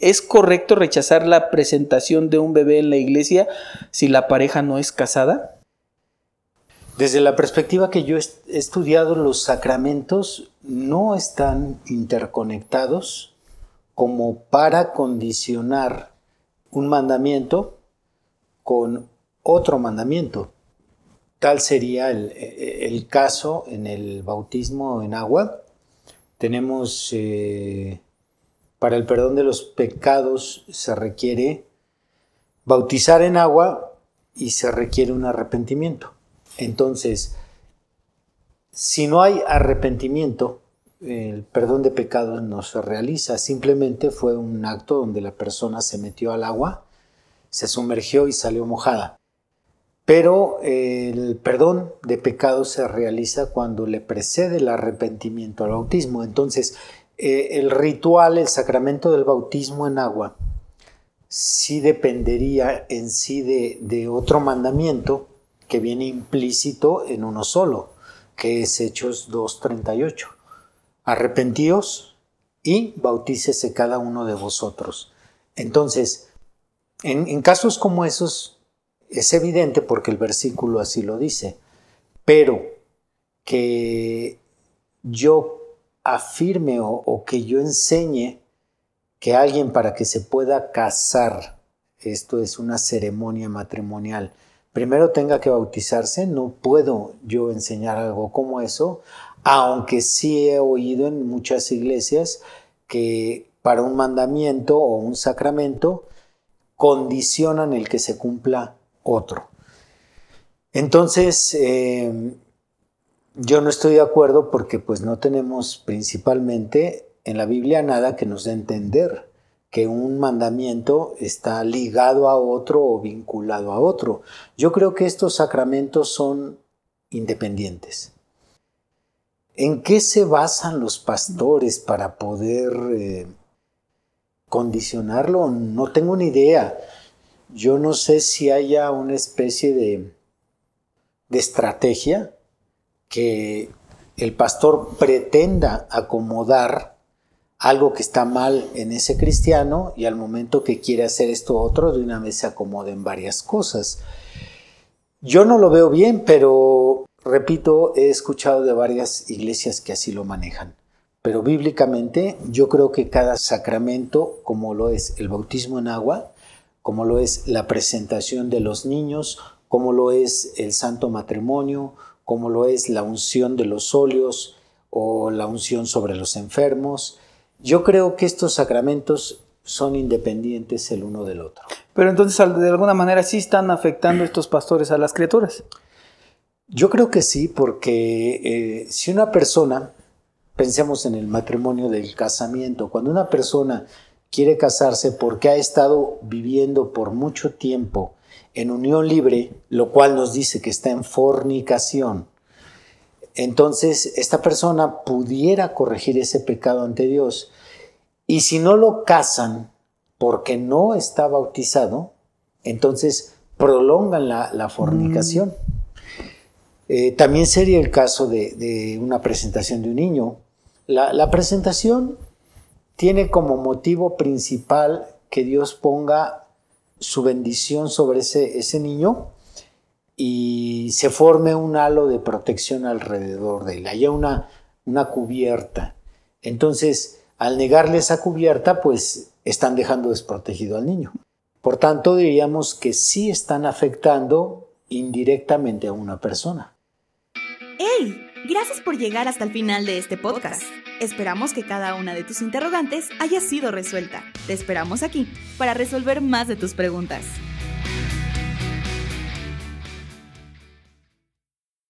¿Es correcto rechazar la presentación de un bebé en la iglesia si la pareja no es casada? Desde la perspectiva que yo he estudiado, los sacramentos no están interconectados como para condicionar un mandamiento con otro mandamiento. Tal sería el, caso en el bautismo en agua. Tenemos eh, para el perdón de los pecados se requiere bautizar en agua y se requiere un arrepentimiento. Entonces, si no hay arrepentimiento, el perdón de pecados no se realiza, simplemente fue un acto donde la persona se metió al agua, se sumergió y salió mojada. Pero el perdón de pecados se realiza cuando le precede el arrepentimiento al bautismo. Entonces, eh, el ritual, el sacramento del bautismo en agua, sí dependería en sí de, otro mandamiento que viene implícito en uno solo, que es Hechos 2.38. Arrepentíos y bautícese cada uno de vosotros. Entonces, en, en casos como esos, es evidente porque el versículo así lo dice, pero que yo afirme o, que yo enseñe que alguien para que se pueda casar, esto es una ceremonia matrimonial, primero tenga que bautizarse, no puedo yo enseñar algo como eso, aunque sí he oído en muchas iglesias que para un mandamiento o un sacramento condicionan el que se cumpla otro. Entonces, eh, yo no estoy de acuerdo porque pues no tenemos principalmente en la Biblia nada que nos dé entender que un mandamiento está ligado a otro o vinculado a otro. Yo creo que estos sacramentos son independientes. ¿En qué se basan los pastores para poder eh, condicionarlo? No tengo ni idea. Yo no sé si haya una especie de, de estrategia que el pastor pretenda acomodar algo que está mal en ese cristiano y al momento que quiere hacer esto otro, de una vez se acomoden varias cosas. Yo no lo veo bien, pero repito, he escuchado de varias iglesias que así lo manejan. Pero bíblicamente yo creo que cada sacramento, como lo es el bautismo en agua, como lo es la presentación de los niños, como lo es el santo matrimonio, como lo es la unción de los óleos o la unción sobre los enfermos. Yo creo que estos sacramentos son independientes el uno del otro. Pero entonces, de alguna manera, sí están afectando estos pastores a las criaturas. Yo creo que sí, porque eh, si una persona, pensemos en el matrimonio del casamiento, cuando una persona quiere casarse porque ha estado viviendo por mucho tiempo en unión libre, lo cual nos dice que está en fornicación, entonces esta persona pudiera corregir ese pecado ante Dios. Y si no lo casan porque no está bautizado, entonces prolongan la, fornicación. Mm. Eh, también sería el caso de, una presentación de un niño. La, presentación tiene como motivo principal que Dios ponga su bendición sobre ese, ese niño y se forme un halo de protección alrededor de él, haya una, una cubierta. Entonces, al negarle esa cubierta, pues están dejando desprotegido al niño. Por tanto, diríamos que sí están afectando indirectamente a una persona. ¡Hey! Gracias por llegar hasta el final de este podcast. Esperamos que cada una de tus interrogantes haya sido resuelta. Te esperamos aquí para resolver más de tus preguntas.